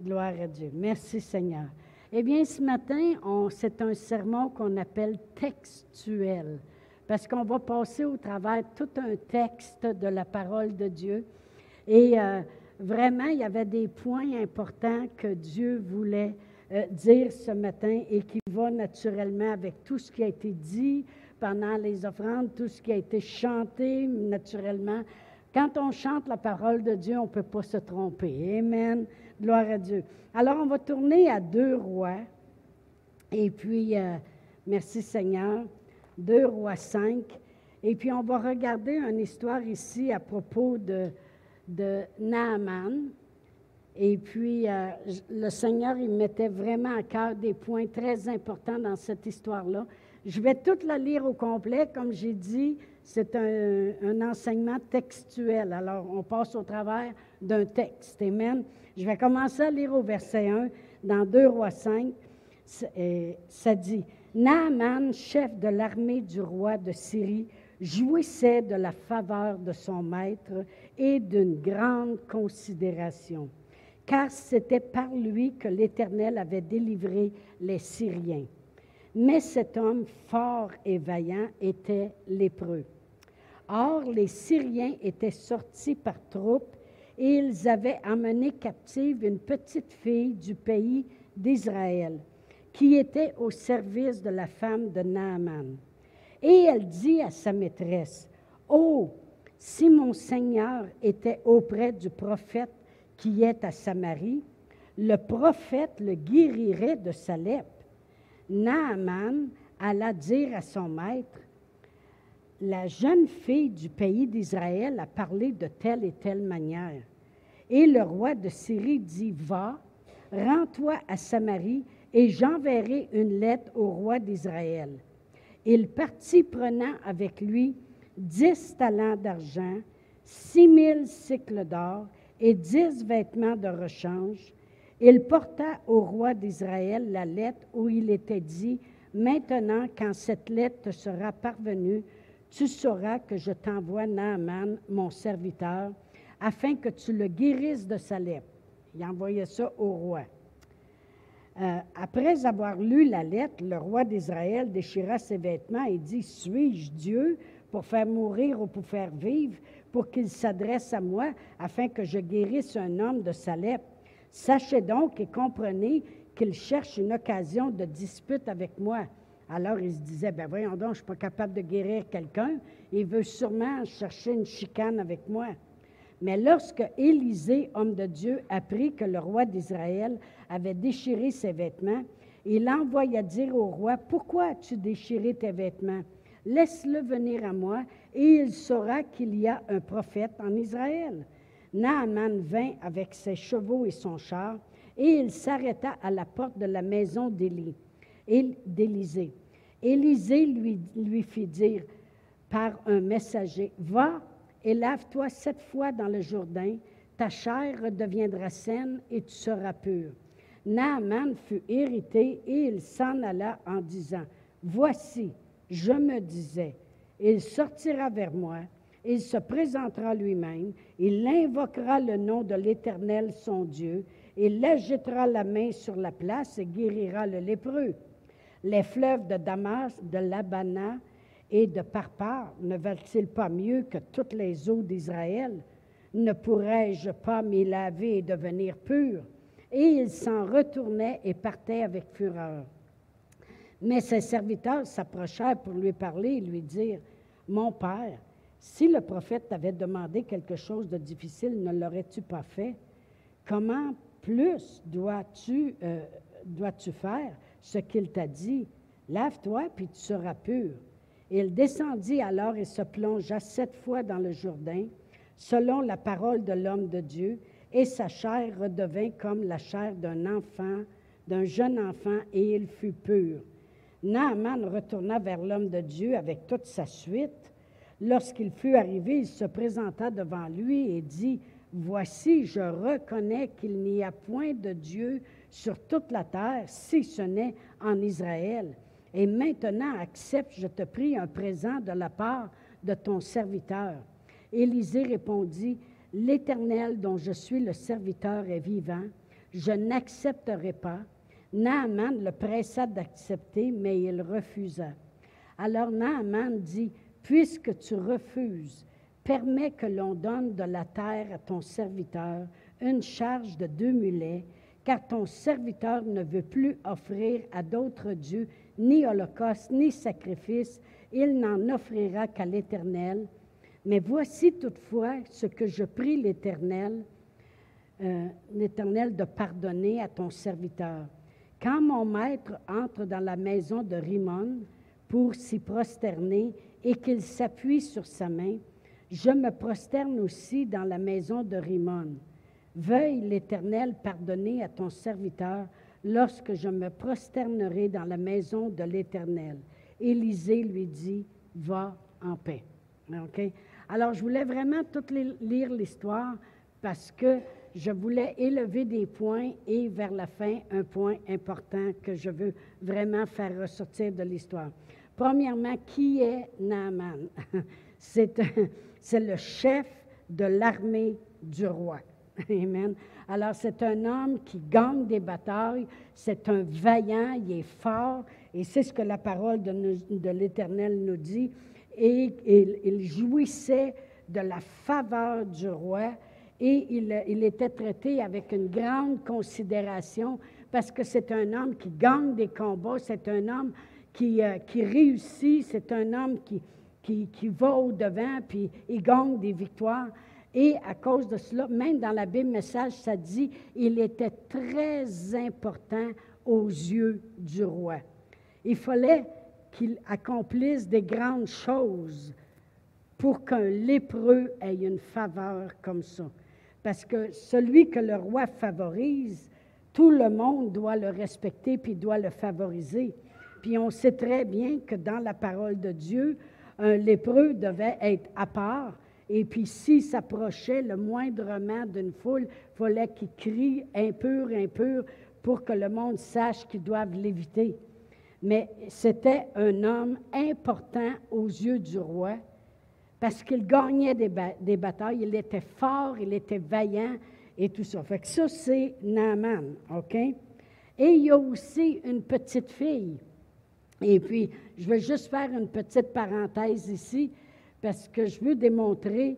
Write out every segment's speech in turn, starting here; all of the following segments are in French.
Gloire à Dieu. Merci Seigneur. Eh bien, ce matin, c'est un sermon qu'on appelle textuel, parce qu'on va passer au travers tout un texte de la parole de Dieu. Et euh, vraiment, il y avait des points importants que Dieu voulait euh, dire ce matin et qui va naturellement avec tout ce qui a été dit pendant les offrandes, tout ce qui a été chanté naturellement. Quand on chante la parole de Dieu, on ne peut pas se tromper. Amen. Gloire à Dieu. Alors, on va tourner à deux rois. Et puis, euh, merci Seigneur. Deux rois cinq. Et puis, on va regarder une histoire ici à propos de, de Naaman. Et puis, euh, le Seigneur, il mettait vraiment à cœur des points très importants dans cette histoire-là. Je vais toute la lire au complet. Comme j'ai dit, c'est un, un, enseignement textuel. Alors, on passe au travers d'un texte. Amen. Je vais commencer à lire au verset 1 dans 2 Rois 5. Ça dit Naaman, chef de l'armée du roi de Syrie, jouissait de la faveur de son maître et d'une grande considération, car c'était par lui que l'Éternel avait délivré les Syriens. Mais cet homme fort et vaillant était lépreux. Or, les Syriens étaient sortis par troupes ils avaient emmené captive une petite fille du pays d'Israël qui était au service de la femme de Naaman. Et elle dit à sa maîtresse, Oh, si mon Seigneur était auprès du prophète qui est à Samarie, le prophète le guérirait de sa lèpre. Naaman alla dire à son maître, la jeune fille du pays d'Israël a parlé de telle et telle manière. Et le roi de Syrie dit, va, rends-toi à Samarie, et j'enverrai une lettre au roi d'Israël. Il partit prenant avec lui dix talents d'argent, six mille cycles d'or et dix vêtements de rechange. Il porta au roi d'Israël la lettre où il était dit, Maintenant, quand cette lettre te sera parvenue, tu sauras que je t'envoie Naaman, mon serviteur, afin que tu le guérisses de sa lèpre. Il envoyait ça au roi. Euh, après avoir lu la lettre, le roi d'Israël déchira ses vêtements et dit, Suis-je Dieu pour faire mourir ou pour faire vivre, pour qu'il s'adresse à moi, afin que je guérisse un homme de sa lèpre? Sachez donc et comprenez qu'il cherche une occasion de dispute avec moi. Alors il se disait, ben voyons donc, je ne suis pas capable de guérir quelqu'un. Il veut sûrement chercher une chicane avec moi. Mais lorsque Élisée, homme de Dieu, apprit que le roi d'Israël avait déchiré ses vêtements, il envoya dire au roi, Pourquoi as-tu déchiré tes vêtements? Laisse-le venir à moi, et il saura qu'il y a un prophète en Israël. Naaman vint avec ses chevaux et son char, et il s'arrêta à la porte de la maison d'Élisée. Élisée lui, lui fit dire par un messager, Va et lave-toi sept fois dans le Jourdain, ta chair redeviendra saine et tu seras pur. Naaman fut irrité et il s'en alla en disant, Voici, je me disais, il sortira vers moi, il se présentera lui-même, il invoquera le nom de l'Éternel son Dieu, il jettera la main sur la place et guérira le lépreux. Les fleuves de Damas, de Labana et de Parpar ne valent-ils pas mieux que toutes les eaux d'Israël? Ne pourrais-je pas m'y laver et devenir pur? Et il s'en retournait et partait avec fureur. Mais ses serviteurs s'approchèrent pour lui parler et lui dire, Mon père, si le prophète t'avait demandé quelque chose de difficile, ne l'aurais-tu pas fait? Comment plus dois-tu euh, dois faire ce qu'il t'a dit? Lave-toi, puis tu seras pur. Il descendit alors et se plongea sept fois dans le Jourdain, selon la parole de l'homme de Dieu, et sa chair redevint comme la chair d'un enfant, d'un jeune enfant, et il fut pur. Naaman retourna vers l'homme de Dieu avec toute sa suite. Lorsqu'il fut arrivé, il se présenta devant lui et dit, Voici, je reconnais qu'il n'y a point de Dieu sur toute la terre, si ce n'est en Israël. Et maintenant, accepte, je te prie, un présent de la part de ton serviteur. Élisée répondit, L'Éternel dont je suis le serviteur est vivant, je n'accepterai pas. Naaman le pressa d'accepter, mais il refusa. Alors Naaman dit, Puisque tu refuses, permets que l'on donne de la terre à ton serviteur une charge de deux mulets, car ton serviteur ne veut plus offrir à d'autres dieux ni holocauste, ni sacrifice, il n'en offrira qu'à l'Éternel. Mais voici toutefois ce que je prie l'Éternel, euh, l'Éternel de pardonner à ton serviteur. Quand mon maître entre dans la maison de Rimon pour s'y prosterner et qu'il s'appuie sur sa main, je me prosterne aussi dans la maison de Rimon. Veuille l'Éternel pardonner à ton serviteur lorsque je me prosternerai dans la maison de l'Éternel. Élisée lui dit, va en paix. Alors, je voulais vraiment tout lire l'histoire parce que je voulais élever des points et vers la fin, un point important que je veux vraiment faire ressortir de l'histoire. Premièrement, qui est Naaman? C'est le chef de l'armée du roi. Amen. Alors, c'est un homme qui gagne des batailles, c'est un vaillant, il est fort, et c'est ce que la parole de, l'Éternel nous dit. Et il, jouissait de la faveur du roi, et il, était traité avec une grande considération, parce que c'est un homme qui gagne des combats, c'est un homme qui, euh, réussit, c'est un homme qui, qui, qui va au-devant, puis il gagne des victoires. Et à cause de cela, même dans la Bible message, ça dit, il était très important aux yeux du roi. Il fallait qu'il accomplisse des grandes choses pour qu'un lépreux ait une faveur comme ça. Parce que celui que le roi favorise, tout le monde doit le respecter puis doit le favoriser. Puis on sait très bien que dans la parole de Dieu, un lépreux devait être à part et puis, s'il s'approchait le moindrement d'une foule, il fallait qu'il crie impur, impur, pour que le monde sache qu'ils doivent l'éviter. Mais c'était un homme important aux yeux du roi parce qu'il gagnait des, des, batailles, il était fort, il était vaillant et tout ça. Fait ça, c'est Naaman, OK? Et il y a aussi une petite fille. Et puis, je vais juste faire une petite parenthèse ici parce que je veux démontrer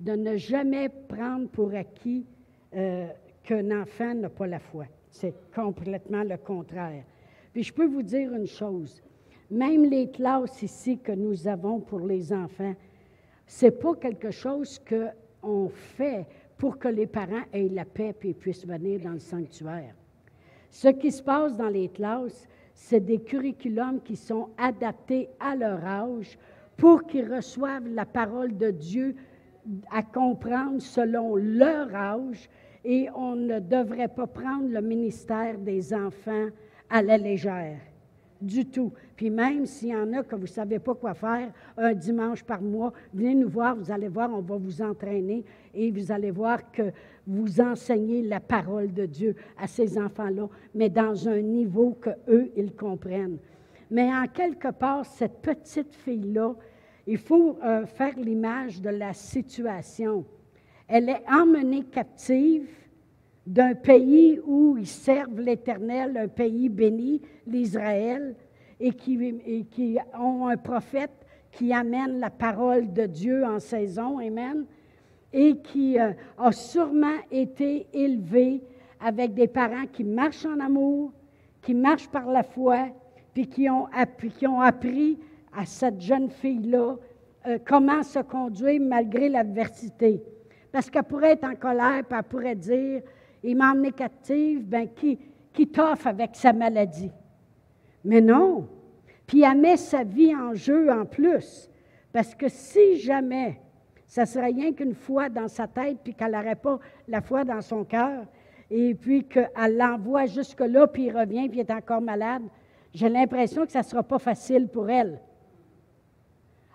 de ne jamais prendre pour acquis euh, qu'un enfant n'a pas la foi. C'est complètement le contraire. Puis je peux vous dire une chose, même les classes ici que nous avons pour les enfants, c'est pas quelque chose qu'on fait pour que les parents aient la paix et puissent venir dans le sanctuaire. Ce qui se passe dans les classes, c'est des curriculums qui sont adaptés à leur âge pour qu'ils reçoivent la parole de Dieu à comprendre selon leur âge et on ne devrait pas prendre le ministère des enfants à la légère du tout. Puis même s'il y en a que vous ne savez pas quoi faire un dimanche par mois, venez nous voir, vous allez voir, on va vous entraîner et vous allez voir que vous enseignez la parole de Dieu à ces enfants-là, mais dans un niveau que eux ils comprennent. Mais en quelque part, cette petite fille-là, il faut euh, faire l'image de la situation. Elle est emmenée captive d'un pays où ils servent l'Éternel, un pays béni, l'Israël, et qui, ont un prophète qui amène la parole de Dieu en saison, Amen, et qui euh, a sûrement été élevé avec des parents qui marchent en amour, qui marchent par la foi, puis qui ont appris à cette jeune fille-là euh, comment se conduire malgré l'adversité. Parce qu'elle pourrait être en colère, puis elle pourrait dire, il m'a emmené captive, ben qui, qui t'offre avec sa maladie? Mais non. Puis elle met sa vie en jeu en plus. Parce que si jamais ça serait rien qu'une foi dans sa tête, puis qu'elle n'aurait pas la foi dans son cœur, et puis qu'elle l'envoie jusque-là, puis il revient, puis il est encore malade, j'ai l'impression que ça ne sera pas facile pour elle.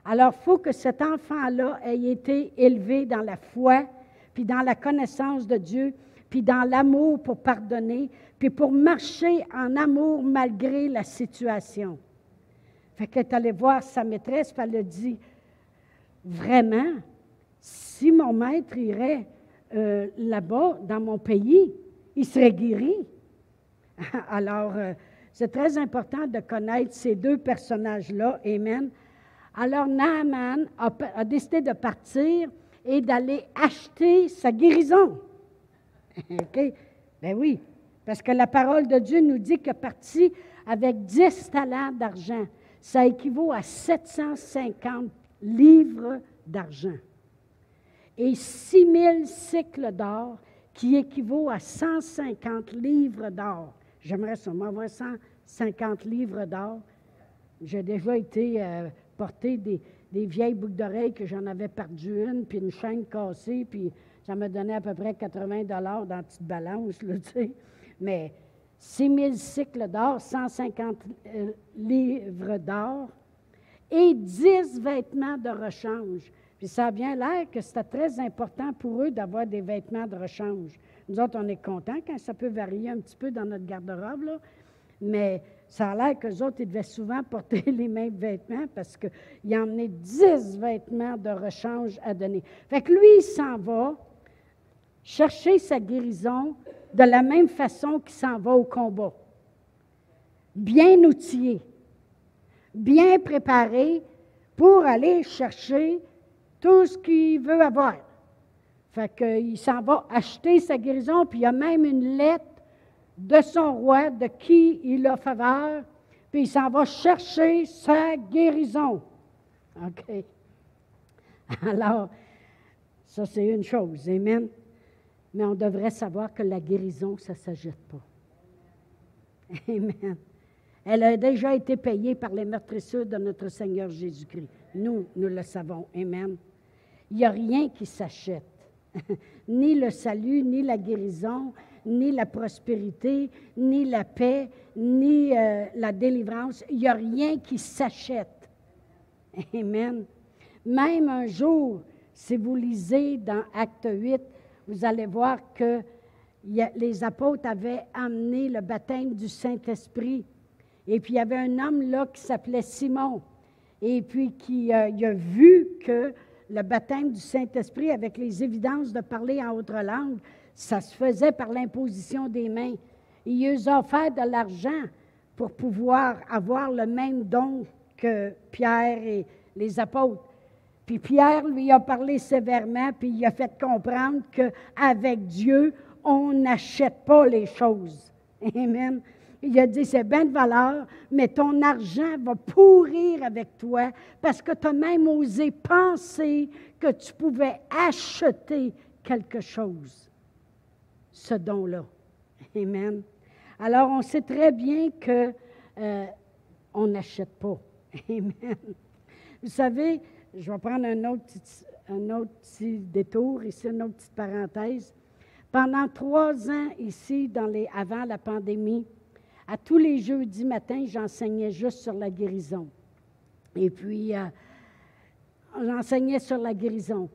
Alors, il faut que cet enfant-là ait été élevé dans la foi, puis dans la connaissance de Dieu, puis dans l'amour pour pardonner, puis pour marcher en amour malgré la situation. Fait qu'elle est allée voir sa maîtresse, puis elle a dit, vraiment, si mon maître irait euh, là-bas, dans mon pays, il serait guéri. Alors, euh, c'est très important de connaître ces deux personnages-là. Amen. Alors, Naaman a, décidé de partir et d'aller acheter sa guérison. OK? Ben oui, parce que la parole de Dieu nous dit est parti avec 10 talents d'argent. Ça équivaut à 750 livres d'argent. Et 6000 cycles d'or, qui équivaut à 150 livres d'or. J'aimerais sûrement avoir 150 livres d'or. J'ai déjà été euh, porter des, vieilles boucles d'oreilles que j'en avais perdu une, puis une chaîne cassée, puis ça me donnait à peu près 80 dollars dans la petite balance, là, tu sais. Mais 6 000 cycles d'or, 150 euh, livres d'or et 10 vêtements de rechange. Puis ça a bien l'air que c'était très important pour eux d'avoir des vêtements de rechange. Nous autres, on est contents quand ça peut varier un petit peu dans notre garde-robe, là, mais ça a l'air qu'eux autres, ils devaient souvent porter les mêmes vêtements parce qu'il a emmené 10 vêtements de rechange à donner. Fait que lui, il s'en va chercher sa guérison de la même façon qu'il s'en va au combat. Bien outillé, bien préparé pour aller chercher tout ce qu'il veut avoir. Fait qu'il s'en va acheter sa guérison, puis il y a même une lettre de son roi, de qui il a faveur, puis il s'en va chercher sa guérison. OK? Alors, ça c'est une chose, Amen. Mais on devrait savoir que la guérison, ça ne s'ajoute pas. Amen. Elle a déjà été payée par les meurtrissures de notre Seigneur Jésus-Christ. Nous, nous le savons. Amen. Il n'y a rien qui s'achète. ni le salut, ni la guérison, ni la prospérité, ni la paix, ni euh, la délivrance. Il n'y a rien qui s'achète. Amen. Même un jour, si vous lisez dans Acte 8, vous allez voir que les apôtres avaient amené le baptême du Saint-Esprit. Et puis il y avait un homme là qui s'appelait Simon. Et puis qui euh, a vu que le baptême du Saint-Esprit avec les évidences de parler en autre langue, ça se faisait par l'imposition des mains. Il lui a offert de l'argent pour pouvoir avoir le même don que Pierre et les apôtres. Puis Pierre lui a parlé sévèrement, puis il a fait comprendre qu'avec Dieu, on n'achète pas les choses. Amen. Il a dit, c'est bien de valeur, mais ton argent va pourrir avec toi parce que tu as même osé penser que tu pouvais acheter quelque chose. Ce don-là. Amen. Alors, on sait très bien que euh, on n'achète pas. Amen. Vous savez, je vais prendre un autre, un autre petit détour ici, une autre petite parenthèse. Pendant trois ans ici, dans les, avant la pandémie, à tous les jeudis matins, j'enseignais juste sur la guérison. Et puis, euh, j'enseignais sur la guérison.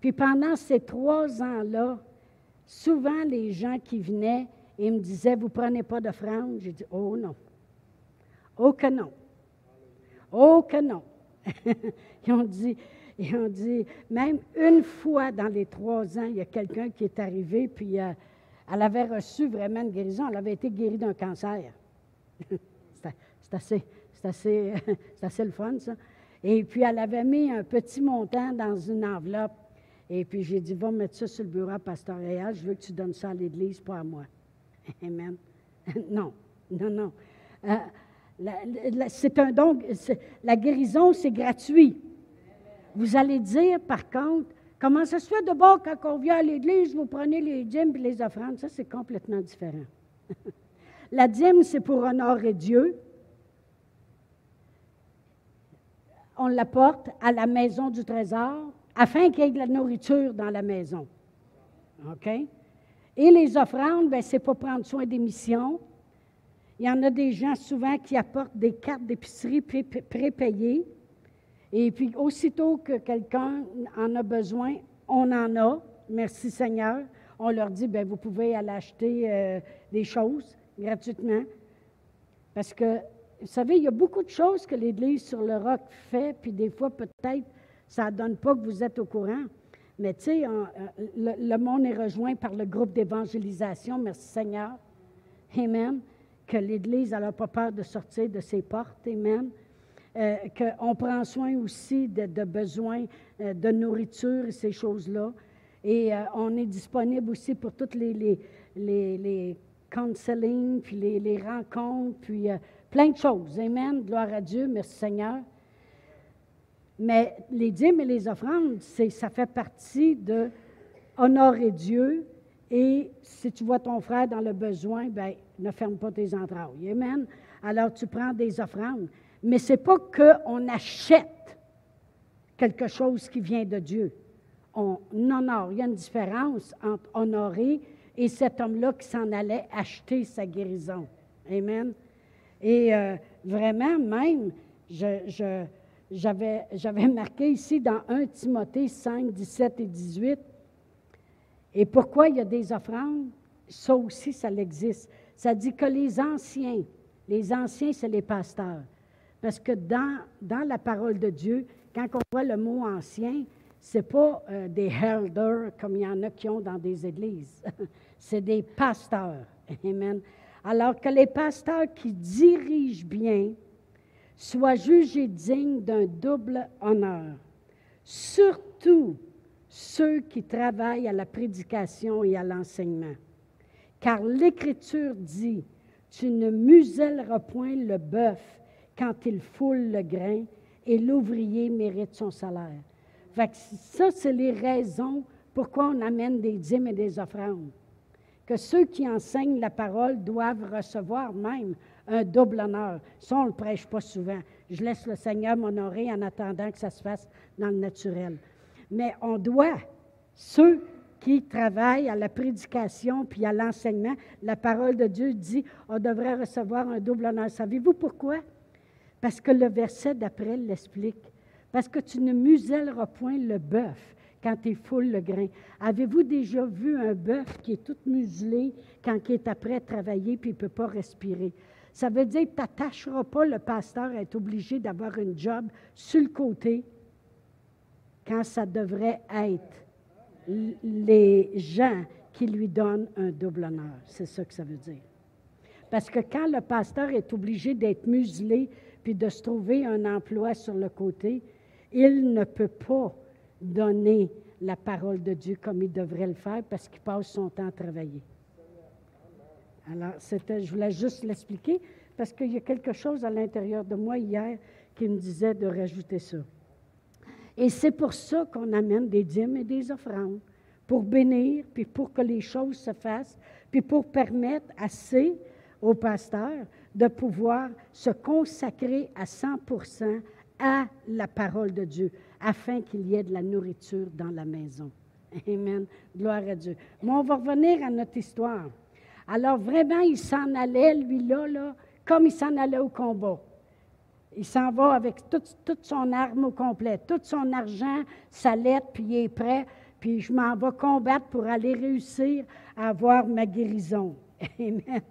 Puis pendant ces trois ans-là, souvent les gens qui venaient et me disaient, vous prenez pas d'offrande? J'ai dit, oh non. Oh que non. Oh que non. ils, ont dit, ils ont dit, même une fois dans les trois ans, il y a quelqu'un qui est arrivé, puis euh, elle avait reçu vraiment une guérison. Elle avait été guérie d'un cancer. c'est assez, assez, assez le fun, ça. Et puis, elle avait mis un petit montant dans une enveloppe. Et puis, j'ai dit, va mettre ça sur le bureau pastoral. Je veux que tu donnes ça à l'Église, pas à moi. Amen. non, non, non. Euh, c'est un don. La guérison, c'est gratuit. Vous allez dire, par contre, comment ça se fait de bord quand on vient à l'Église, vous prenez les dîmes et les offrandes? Ça, c'est complètement différent. La dîme, c'est pour honorer Dieu. On l'apporte à la maison du trésor afin qu'il y ait de la nourriture dans la maison. OK? Et les offrandes, ben, c'est pour prendre soin des missions. Il y en a des gens souvent qui apportent des cartes d'épicerie prépayées. Et puis, aussitôt que quelqu'un en a besoin, on en a. Merci Seigneur. On leur dit, ben, vous pouvez aller acheter euh, des choses gratuitement. Parce que, vous savez, il y a beaucoup de choses que l'Église sur le roc fait, puis des fois, peut-être, ça ne donne pas que vous êtes au courant. Mais tu sais, le, monde est rejoint par le groupe d'évangélisation, merci Seigneur. Amen. Que l'Église n'a pas peur de sortir de ses portes. Amen. Euh, qu'on prend soin aussi de, besoins euh, de nourriture et ces choses-là. Et euh, on est disponible aussi pour toutes les, les, les, les counseling, puis les, les rencontres, puis plein de choses. Amen. Gloire à Dieu. Merci Seigneur. Mais les dîmes et les offrandes, ça fait partie de honorer Dieu. Et si tu vois ton frère dans le besoin, ben, ne ferme pas tes entrailles. Amen. Alors tu prends des offrandes. Mais ce n'est pas qu'on achète quelque chose qui vient de Dieu. On honore. Il y a une différence entre honorer et cet homme-là qui s'en allait acheter sa guérison. Amen. Et euh, vraiment, même, je j'avais, marqué ici dans 1 Timothée 5, 17 et 18. Et pourquoi il y a des offrandes? Ça aussi, ça existe. Ça dit que les anciens, les anciens, c'est les pasteurs. Parce que dans, dans la parole de Dieu, quand on voit le mot ancien, ce n'est pas euh, des elders comme il y en a qui ont dans des églises. c'est des pasteurs. Amen. Alors que les pasteurs qui dirigent bien, soient jugés dignes d'un double honneur, surtout ceux qui travaillent à la prédication et à l'enseignement. Car l'Écriture dit, tu ne muselleras point le bœuf quand il foule le grain, et l'ouvrier mérite son salaire. Ça, c'est les raisons pourquoi on amène des dîmes et des offrandes. Que ceux qui enseignent la parole doivent recevoir même un double honneur. Ça, on ne le prêche pas souvent. Je laisse le Seigneur m'honorer en attendant que ça se fasse dans le naturel. Mais on doit, ceux qui travaillent à la prédication puis à l'enseignement, la parole de Dieu dit, on devrait recevoir un double honneur. Savez-vous pourquoi? Parce que le verset d'après l'explique. Parce que tu ne muselleras point le bœuf quand il foule le grain. Avez-vous déjà vu un bœuf qui est tout muselé quand il est après travailler puis il ne peut pas respirer? Ça veut dire que tu n'attacheras pas le pasteur à être obligé d'avoir une job sur le côté quand ça devrait être les gens qui lui donnent un double honneur. C'est ça que ça veut dire. Parce que quand le pasteur est obligé d'être muselé puis de se trouver un emploi sur le côté, il ne peut pas donner la parole de Dieu comme il devrait le faire parce qu'il passe son temps à travailler. Alors, je voulais juste l'expliquer parce qu'il y a quelque chose à l'intérieur de moi hier qui me disait de rajouter ça. Et c'est pour ça qu'on amène des dîmes et des offrandes, pour bénir, puis pour que les choses se fassent, puis pour permettre assez aux pasteurs de pouvoir se consacrer à 100% à la parole de Dieu, afin qu'il y ait de la nourriture dans la maison. Amen. Gloire à Dieu. Mais on va revenir à notre histoire. Alors vraiment, il s'en allait, lui-là, là, comme il s'en allait au combat. Il s'en va avec toute, son arme au complet, tout son argent, sa lettre, puis il est prêt, puis je m'en vais combattre pour aller réussir à avoir ma guérison. Amen.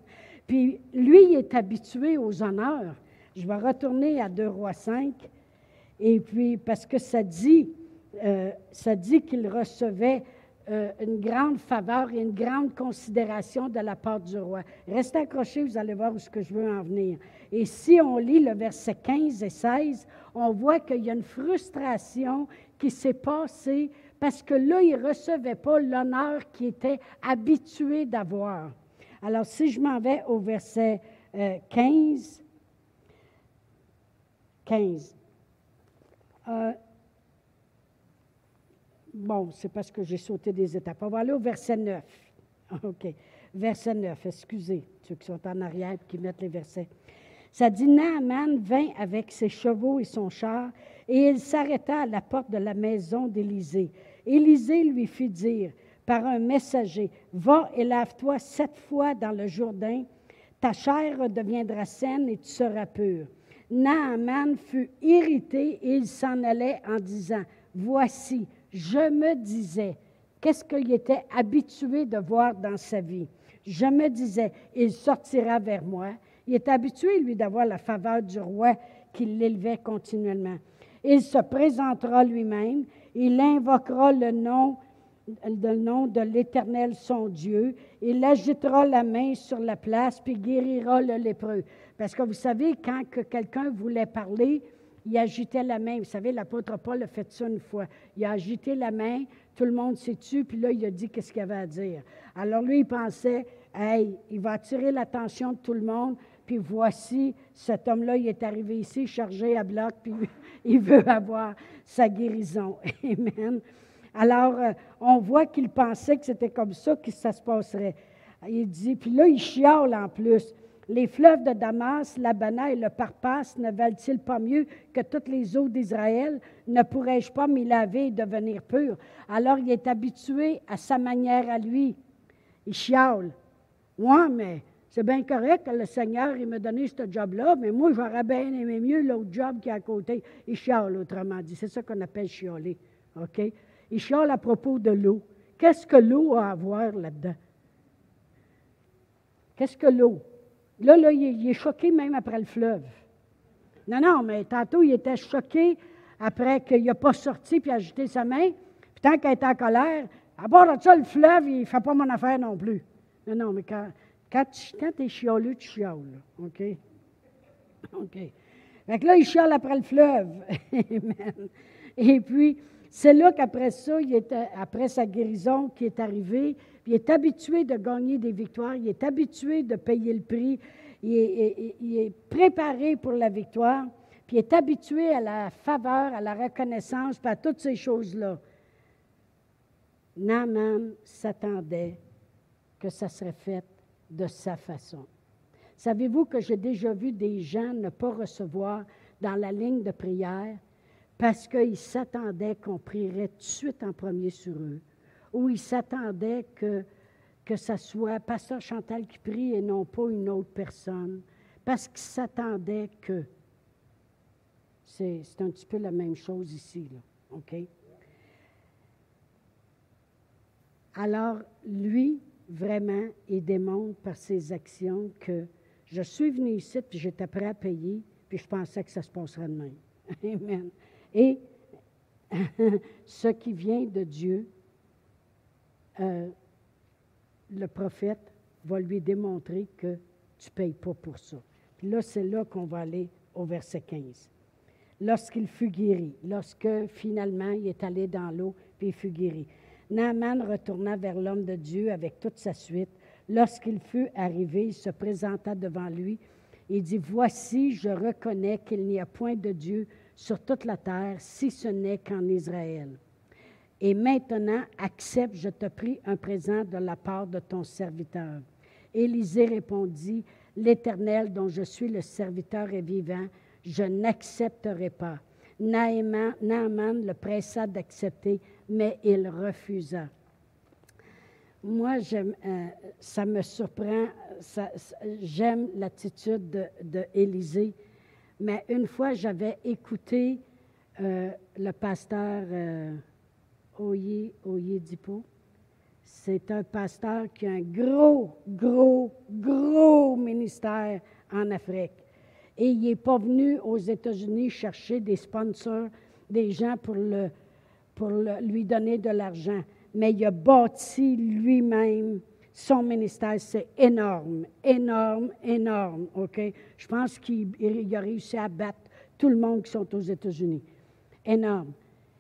Puis lui, il est habitué aux honneurs. Je vais retourner à 2 Rois 5, et puis parce que ça dit, euh, ça dit qu'il recevait euh, une grande faveur et une grande considération de la part du roi. Restez accrochés, vous allez voir où je veux en venir. Et si on lit le verset 15 et 16, on voit qu'il y a une frustration qui s'est passée parce que là, il ne recevait pas l'honneur qu'il était habitué d'avoir. Alors, si je m'en vais au verset 15, 15. Euh, Bon, c'est parce que j'ai sauté des étapes. On va aller au verset 9. OK. Verset 9, excusez ceux qui sont en arrière et qui mettent les versets. Ça dit Naaman vint avec ses chevaux et son char, et il s'arrêta à la porte de la maison d'Élisée. Élisée lui fit dire par un messager Va et lave-toi sept fois dans le Jourdain, ta chair deviendra saine et tu seras pur. Naaman fut irrité et il s'en allait en disant Voici, je me disais, qu'est-ce qu'il était habitué de voir dans sa vie? Je me disais, il sortira vers moi. Il est habitué, lui, d'avoir la faveur du roi qui l'élevait continuellement. Il se présentera lui-même, Il invoquera le nom, le nom de l'Éternel son Dieu. Il agitera la main sur la place, puis guérira le lépreux. Parce que vous savez, quand que quelqu'un voulait parler, il agitait la main. Vous savez, l'apôtre Paul a fait ça une fois. Il a agité la main, tout le monde s'est tué, puis là, il a dit qu'est-ce qu'il avait à dire. Alors lui, il pensait, hey, il va attirer l'attention de tout le monde, puis voici, cet homme-là, il est arrivé ici chargé à bloc, puis il veut avoir sa guérison. Amen. Alors, euh, on voit qu'il pensait que c'était comme ça que ça se passerait. Il dit, puis là, il chiale en plus. Les fleuves de Damas, l'Abana et le Parpas ne valent-ils pas mieux que toutes les eaux d'Israël? Ne pourrais-je pas m'y laver et devenir pur? Alors il est habitué à sa manière à lui. Il chiale. Ouais, mais c'est bien correct que le Seigneur il m'a donné ce job-là, mais moi, j'aurais bien aimé mieux l'autre job qui est à côté. Il chiale, autrement dit. C'est ça qu'on appelle chialer. OK? Il chiale à propos de l'eau. Qu'est-ce que l'eau a à voir là-dedans? Qu'est-ce que l'eau? Là, là, il est, choqué même après le fleuve. Non, non, mais tantôt, il était choqué après qu'il n'a pas sorti puis ajouté sa main. Puis tant qu'il était en colère, à bord de ça, le fleuve, il ne fait pas mon affaire non plus. Non, non, mais quand, quand tu es chialeux, tu chiales. OK? OK. Fait que là, il chiale après le fleuve. Amen. Et puis, c'est là qu'après ça, il était, après sa guérison qui est arrivée, il est habitué de gagner des victoires, il est habitué de payer le prix, il est, préparé pour la victoire, puis il est habitué à la faveur, à la reconnaissance, puis à toutes ces choses-là. Naaman s'attendait que ça serait fait de sa façon. Savez-vous que j'ai déjà vu des gens ne pas recevoir dans la ligne de prière parce qu'ils s'attendaient qu'on prierait tout de suite en premier sur eux, ou ils s'attendaient que, que ce soit Pasteur Chantal qui prie et non pas une autre personne, parce qu'ils s'attendaient que. C'est, un petit peu la même chose ici, là, OK? Alors, lui, vraiment, il démontre par ses actions que je suis venu ici, puis j'étais prêt à payer, puis je pensais que ça se passerait de même. Amen. Et ce qui vient de Dieu, euh, le prophète va lui démontrer que tu ne payes pas pour ça. Puis là, c'est là qu'on va aller au verset 15. Lorsqu'il fut guéri, lorsque finalement il est allé dans l'eau, puis il fut guéri. Naaman retourna vers l'homme de Dieu avec toute sa suite. Lorsqu'il fut arrivé, il se présenta devant lui et dit, Voici, je reconnais qu'il n'y a point de Dieu sur toute la terre, si ce n'est qu'en Israël. Et maintenant, accepte, je te prie, un présent de la part de ton serviteur. Élisée répondit, L'Éternel dont je suis le serviteur est vivant, je n'accepterai pas. Naaman, le pressa d'accepter, mais il refusa. Moi, euh, ça me surprend, j'aime l'attitude de, mais une fois, j'avais écouté euh, le pasteur euh, Oye, Oye Dipo. C'est un pasteur qui a un gros, gros, gros ministère en Afrique. Et il n'est pas venu aux États-Unis chercher des sponsors, des gens pour, le, pour lui donner de l'argent. Mais il a bâti lui-même son ministère, c'est énorme, énorme, énorme, OK? Je pense qu'il a réussi à battre tout le monde qui sont aux États-Unis. Énorme.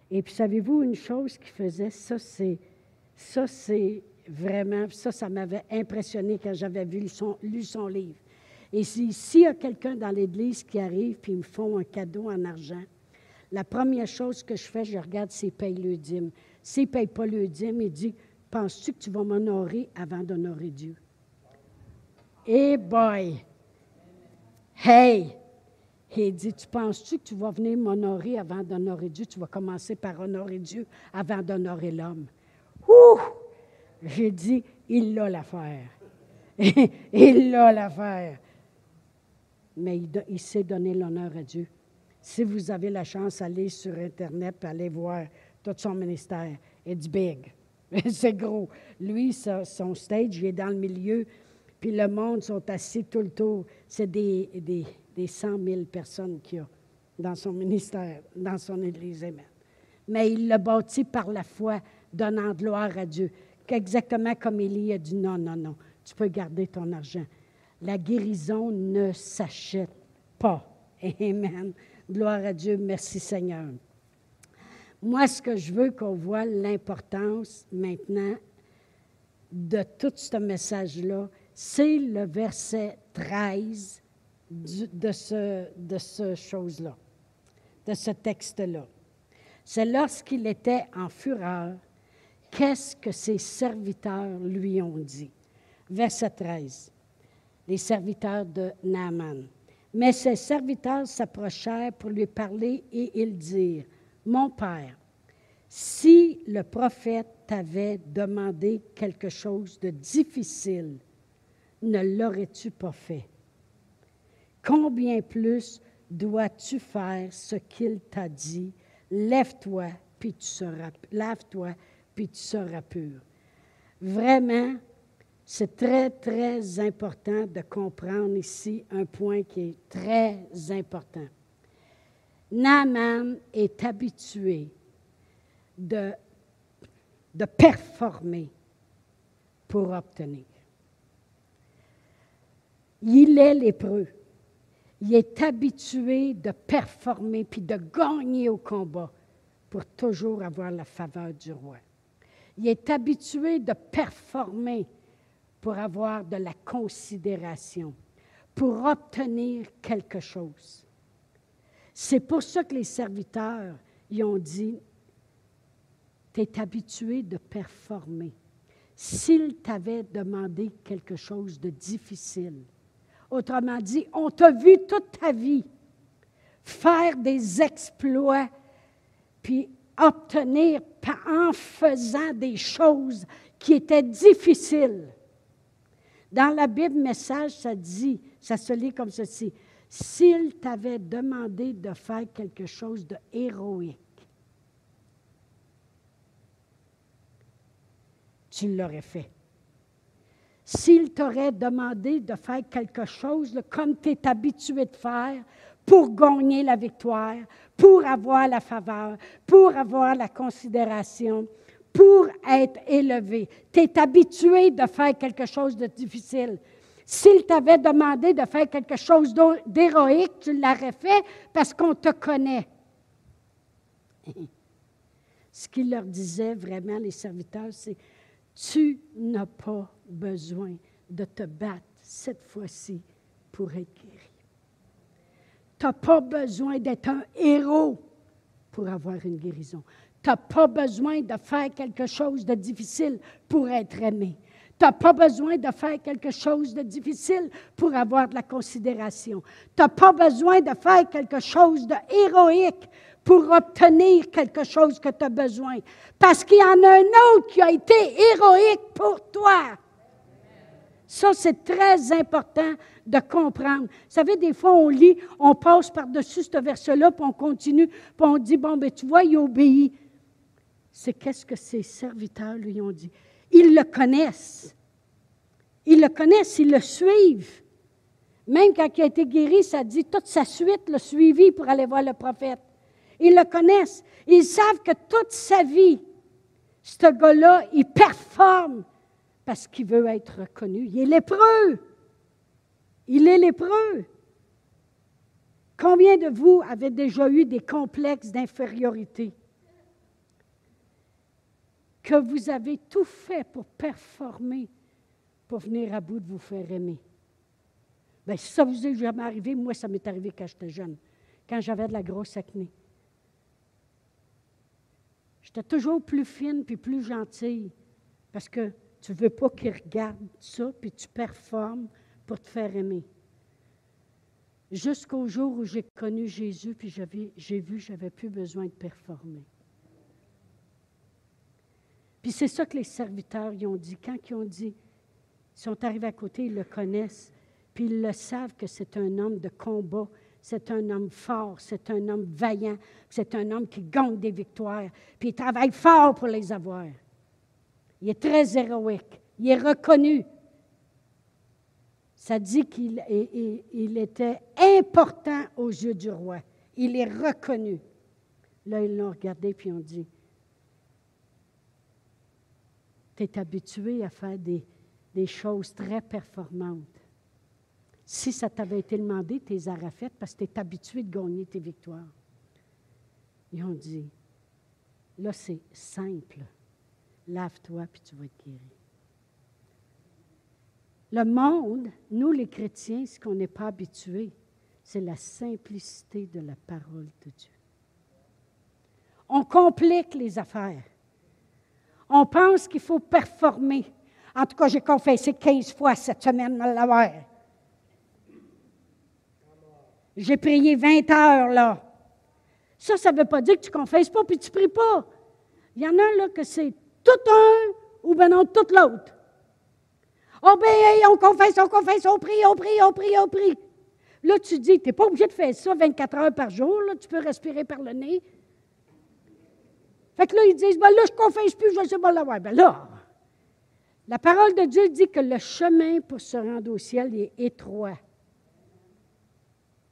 Et puis, savez-vous une chose qu'il faisait? Ça, c'est, ça, c'est vraiment, ça, ça m'avait impressionné quand j'avais vu lu son livre. Et s'il y a quelqu'un dans l'Église qui arrive puis ils me font un cadeau en argent, la première chose que je fais, je regarde s'il paye le dîme. S'il ne paye pas le dîme, il dit penses-tu que tu vas m'honorer avant d'honorer Dieu? Eh boy! Hey! Il dit, tu penses-tu que tu vas venir m'honorer avant d'honorer Dieu? Tu vas commencer par honorer Dieu avant d'honorer l'homme. Ouh! J'ai dit, il a l'affaire. il a l'affaire. Mais il, sait donner l'honneur à Dieu. Si vous avez la chance, allez sur Internet et allez voir tout son ministère. It's big. c'est gros. Lui, son stage, il est dans le milieu, puis le monde sont assis tout le tour. C'est des, 100 000 personnes qu'il a dans son ministère, dans son Église. mais il l'a bâti par la foi, donnant gloire à Dieu. Exactement comme Élie a dit, non, non, non, tu peux garder ton argent. La guérison ne s'achète pas. Amen. Gloire à Dieu. Merci Seigneur. Moi, ce que je veux qu'on voit l'importance maintenant de tout ce message-là, c'est le verset 13 de ce, de ce chose-là, de ce texte-là. C'est lorsqu'il était en fureur, qu'est-ce que ses serviteurs lui ont dit? Verset 13. Les serviteurs de Naaman. Mais ses serviteurs s'approchèrent pour lui parler et ils dirent, Mon père, si le prophète t'avait demandé quelque chose de difficile, ne l'aurais-tu pas fait? Combien plus dois-tu faire ce qu'il t'a dit? Lève-toi, puis tu seras, lave-toi, puis tu seras pur. Vraiment, c'est très, très important de comprendre ici un point qui est très important. Naaman est habitué de, de performer pour obtenir. Il est lépreux. Il est habitué de performer puis de gagner au combat pour toujours avoir la faveur du roi. Il est habitué de performer pour avoir de la considération, pour obtenir quelque chose. C'est pour ça que les serviteurs y ont dit, tu es habitué de performer. S'il t'avait demandé quelque chose de difficile, autrement dit, on t'a vu toute ta vie faire des exploits, puis obtenir en faisant des choses qui étaient difficiles. Dans la Bible Message, ça dit, ça se lit comme ceci. S'il t'avait demandé de faire quelque chose de héroïque, tu l'aurais fait. S'il t'aurait demandé de faire quelque chose comme tu es habitué de faire pour gagner la victoire, pour avoir la faveur, pour avoir la considération, pour être élevé. Tu es habitué de faire quelque chose de difficile. S'il t'avait demandé de faire quelque chose d'héroïque, tu l'aurais fait parce qu'on te connaît. Ce qu'il leur disait vraiment, les serviteurs, c'est Tu n'as pas besoin de te battre cette fois-ci pour être guéri. Tu n'as pas besoin d'être un héros pour avoir une guérison. Tu n'as pas besoin de faire quelque chose de difficile pour être aimé. Tu n'as pas besoin de faire quelque chose de difficile pour avoir de la considération. Tu n'as pas besoin de faire quelque chose de héroïque pour obtenir quelque chose que tu as besoin. Parce qu'il y en a un autre qui a été héroïque pour toi. Ça, c'est très important de comprendre. Vous savez, des fois, on lit, on passe par-dessus ce verset-là, puis on continue, puis on dit, bon, ben tu vois, il obéit c'est qu'est-ce que ses serviteurs lui ont dit? Ils le connaissent. Ils le connaissent, ils le suivent. Même quand il a été guéri, ça dit toute sa suite le suivi pour aller voir le prophète. Ils le connaissent. Ils savent que toute sa vie, ce gars-là, il performe parce qu'il veut être reconnu. Il est lépreux. Il est lépreux. Combien de vous avez déjà eu des complexes d'infériorité? que vous avez tout fait pour performer, pour venir à bout de vous faire aimer. Bien, si ça vous est jamais arrivé, moi, ça m'est arrivé quand j'étais jeune, quand j'avais de la grosse acné. J'étais toujours plus fine puis plus gentille parce que tu ne veux pas qu'ils regardent ça puis tu performes pour te faire aimer. Jusqu'au jour où j'ai connu Jésus puis j'ai vu que je n'avais plus besoin de performer. Puis c'est ça que les serviteurs y ont dit. Quand ils ont dit, ils sont arrivés à côté, ils le connaissent, puis ils le savent que c'est un homme de combat, c'est un homme fort, c'est un homme vaillant, c'est un homme qui gagne des victoires, puis il travaille fort pour les avoir. Il est très héroïque, il est reconnu. Ça dit qu'il il était important aux yeux du roi. Il est reconnu. Là, ils l'ont regardé puis ont dit Tu es habitué à faire des choses très performantes. Si ça t'avait été demandé, aurais faites parce que tu es habitué de gagner tes victoires. Ils ont dit Là, c'est simple. Lave-toi puis tu vas être guéri. Le monde, nous les chrétiens, ce qu'on n'est pas habitué, c'est la simplicité de la parole de Dieu. On complique les affaires. On pense qu'il faut performer. En tout cas, j'ai confessé 15 fois cette semaine, l'avoir. J'ai prié 20 heures, là. Ça, ça ne veut pas dire que tu ne confesses pas puis tu ne pries pas. Il y en a là que c'est tout un ou bien non tout l'autre. Oh, ben, on confesse, on confesse, on prie, on prie, on prie, on prie. Là, tu dis, tu n'es pas obligé de faire ça 24 heures par jour, là, tu peux respirer par le nez. Fait que là, ils disent, ben là, je ne confesse plus, je ne sais pas l'avoir. Ben là, la parole de Dieu dit que le chemin pour se rendre au ciel est étroit.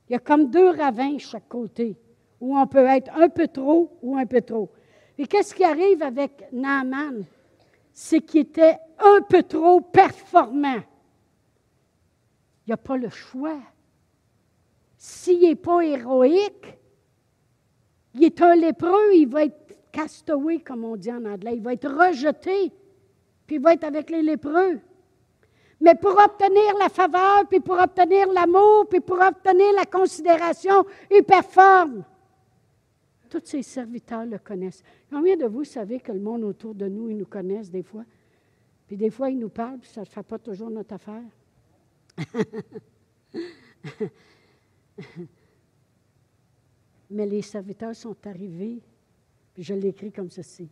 Il y a comme deux ravins chaque côté, où on peut être un peu trop ou un peu trop. Et qu'est-ce qui arrive avec Naaman? C'est qu'il était un peu trop performant. Il n'y a pas le choix. S'il n'est pas héroïque, il est un lépreux, il va être castaway, comme on dit en anglais. Il va être rejeté, puis il va être avec les lépreux. Mais pour obtenir la faveur, puis pour obtenir l'amour, puis pour obtenir la considération, il performe. Tous ses serviteurs le connaissent. Combien de vous savez que le monde autour de nous, ils nous connaissent des fois? Puis des fois, ils nous parlent, puis ça ne fait pas toujours notre affaire. Mais les serviteurs sont arrivés, puis je l'écris comme ceci.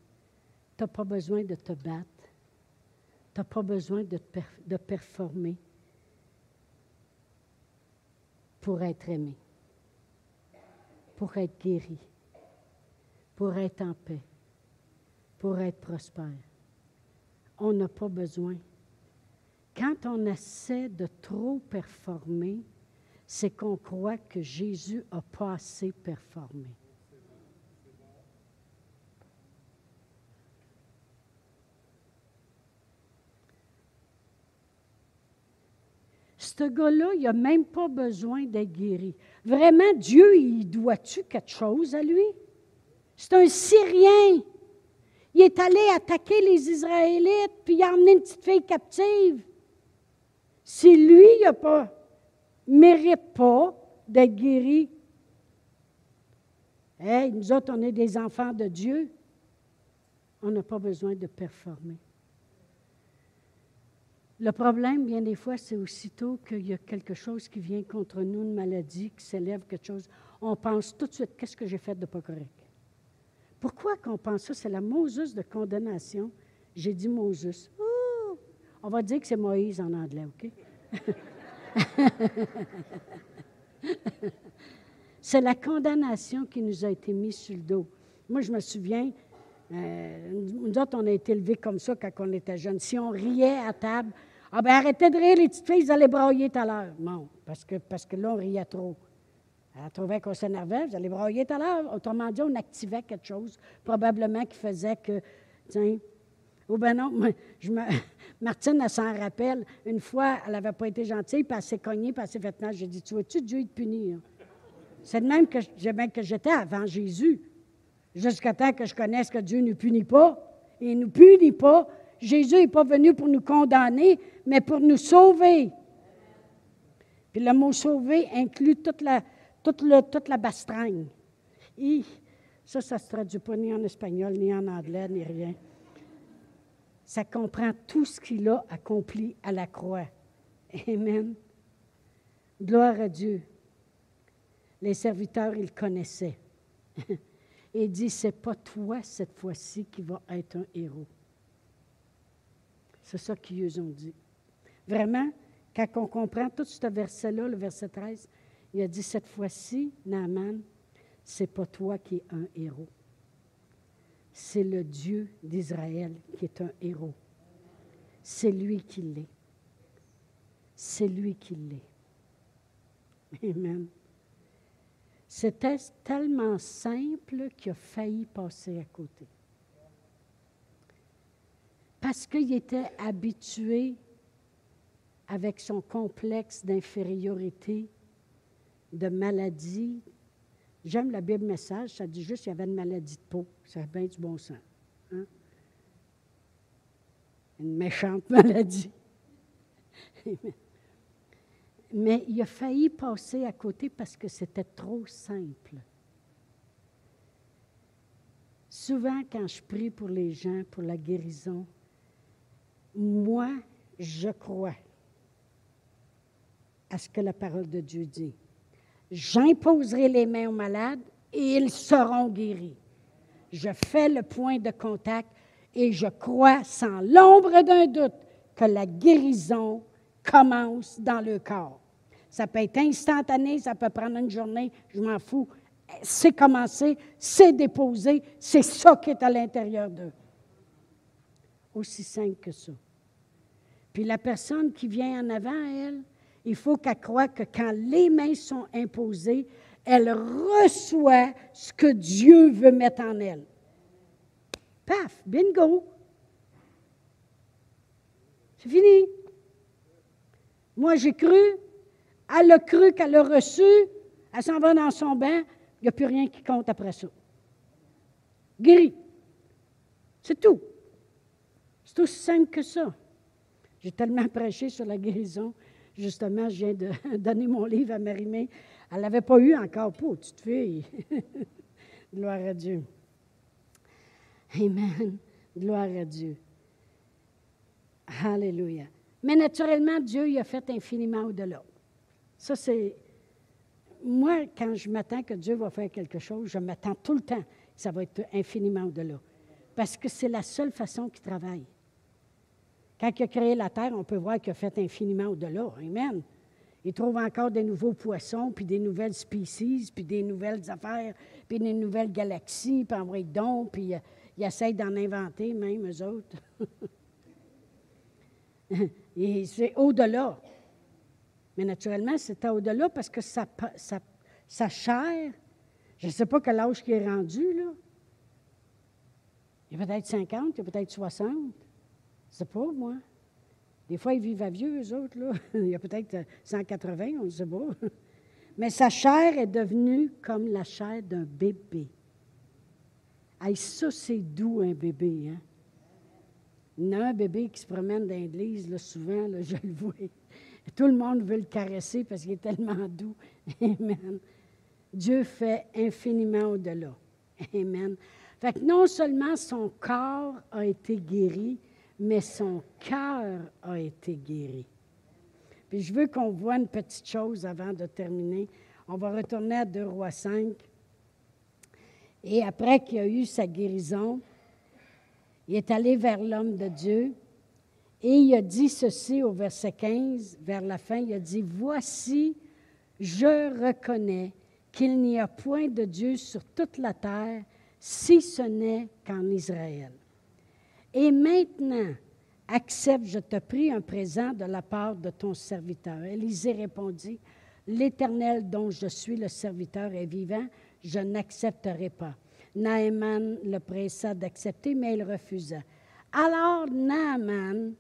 Tu n'as pas besoin de te battre. Tu n'as pas besoin de, de performer pour être aimé, pour être guéri pour être en paix, pour être prospère. On n'a pas besoin. Quand on essaie de trop performer, c'est qu'on croit que Jésus a pas assez performé. Ce gars-là, il n'a même pas besoin d'être guéri. Vraiment, Dieu, il doit-tu quelque chose à lui? C'est un Syrien. Il est allé attaquer les Israélites, puis il a emmené une petite fille captive. Si lui, il n'a pas, mérite pas d'être guéri. Hey, nous autres, on est des enfants de Dieu. On n'a pas besoin de performer. Le problème, bien des fois, c'est aussitôt qu'il y a quelque chose qui vient contre nous, une maladie, qui s'élève, quelque chose, on pense tout de suite, qu'est-ce que j'ai fait de pas correct? Pourquoi qu'on pense ça? C'est la Moses de condamnation. J'ai dit Moses. On va dire que c'est Moïse en anglais, OK? c'est la condamnation qui nous a été mise sur le dos. Moi, je me souviens, euh, nous autres, on a été élevés comme ça quand on était jeunes. Si on riait à table, ah ben arrêtez de rire, les petites filles, ils allaient brailler tout à l'heure. Non, parce que, parce que là, on riait trop. Elle trouvait qu'on s'énervait, vous allez broyer tout à l'heure. Autrement dit, on activait quelque chose, probablement qui faisait que, tiens, ou ben non, je me, Martine, elle s'en rappelle. Une fois, elle n'avait pas été gentille, puis elle s'est cognée, puis elle s'est J'ai dit, tu vois-tu, Dieu, il te punit. Hein? C'est de même que, que j'étais avant Jésus. Jusqu'à temps que je connaisse que Dieu ne nous punit pas. Il ne nous punit pas. Jésus n'est pas venu pour nous condamner, mais pour nous sauver. Puis le mot sauver inclut toute la, toute, toute la bastringue. Et ça, ça ne se traduit pas ni en espagnol, ni en anglais, ni rien. Ça comprend tout ce qu'il a accompli à la croix. Amen. Gloire à Dieu. Les serviteurs, ils connaissaient. Et il dit, c'est pas toi cette fois-ci qui va être un héros. C'est ça qu'ils ont dit. Vraiment, quand on comprend tout ce verset-là, le verset 13, il a dit cette fois-ci, Naaman, c'est pas toi qui es un héros. C'est le Dieu d'Israël qui est un héros. C'est lui qui l'est. C'est lui qui l'est. Amen. C'était tellement simple qu'il a failli passer à côté. Parce qu'il était habitué avec son complexe d'infériorité, de maladie. J'aime la Bible message, ça dit juste qu'il y avait une maladie de peau. Ça a bien du bon sens. Hein? Une méchante maladie. Mais il a failli passer à côté parce que c'était trop simple. Souvent, quand je prie pour les gens, pour la guérison, moi, je crois à ce que la parole de Dieu dit. J'imposerai les mains aux malades et ils seront guéris. Je fais le point de contact et je crois sans l'ombre d'un doute que la guérison commence dans le corps. Ça peut être instantané, ça peut prendre une journée, je m'en fous. C'est commencé, c'est déposé, c'est ça qui est à l'intérieur d'eux. Aussi simple que ça. Puis la personne qui vient en avant, elle, il faut qu'elle croie que quand les mains sont imposées, elle reçoit ce que Dieu veut mettre en elle. Paf, bingo. C'est fini. Moi, j'ai cru, elle a cru qu'elle a reçu, elle s'en va dans son bain, il n'y a plus rien qui compte après ça. Guéri. C'est tout. C'est aussi simple que ça. J'ai tellement prêché sur la guérison. Justement, je viens de donner mon livre à Marimé. Elle n'avait pas eu encore, pour petite fille. Gloire à Dieu. Amen. Gloire à Dieu. Alléluia. Mais naturellement, Dieu il a fait infiniment au-delà. Ça, c'est. Moi, quand je m'attends que Dieu va faire quelque chose, je m'attends tout le temps que ça va être infiniment au-delà. Parce que c'est la seule façon qu'il travaille. Quand il a créé la terre, on peut voir qu'il a fait infiniment au-delà. Amen. Il trouve encore des nouveaux poissons, puis des nouvelles species, puis des nouvelles affaires, puis des nouvelles galaxies, puis envoie donc, puis euh, il essaie d'en inventer même, eux autres. Et c'est au-delà. Mais naturellement, c'était au-delà parce que sa, chair, je ne sais pas quel âge qui est rendu, là. Il y a peut-être 50, il y a peut-être 60. Sais pas, moi. Des fois, ils vivent à vieux, eux autres, là. Il y a peut-être 180, on ne sait pas. Mais sa chair est devenue comme la chair d'un bébé. Hey, ça, c'est doux, un bébé, hein? Il y a un bébé qui se promène dans l'église, là, souvent, là, je le vois. Tout le monde veut le caresser parce qu'il est tellement doux. Amen. Dieu fait infiniment au-delà. Amen. Fait que non seulement son corps a été guéri, mais son cœur a été guéri. Puis je veux qu'on voit une petite chose avant de terminer. On va retourner à 2 Rois 5. Et après qu'il a eu sa guérison, il est allé vers l'homme de Dieu et il a dit ceci au verset 15, vers la fin, il a dit, Voici, je reconnais qu'il n'y a point de Dieu sur toute la terre, si ce n'est qu'en Israël. Et maintenant, accepte, je te prie, un présent de la part de ton serviteur. Élisée répondit, L'Éternel dont je suis le serviteur est vivant, je n'accepterai pas. Naaman le pressa d'accepter, mais il refusa. Alors Naaman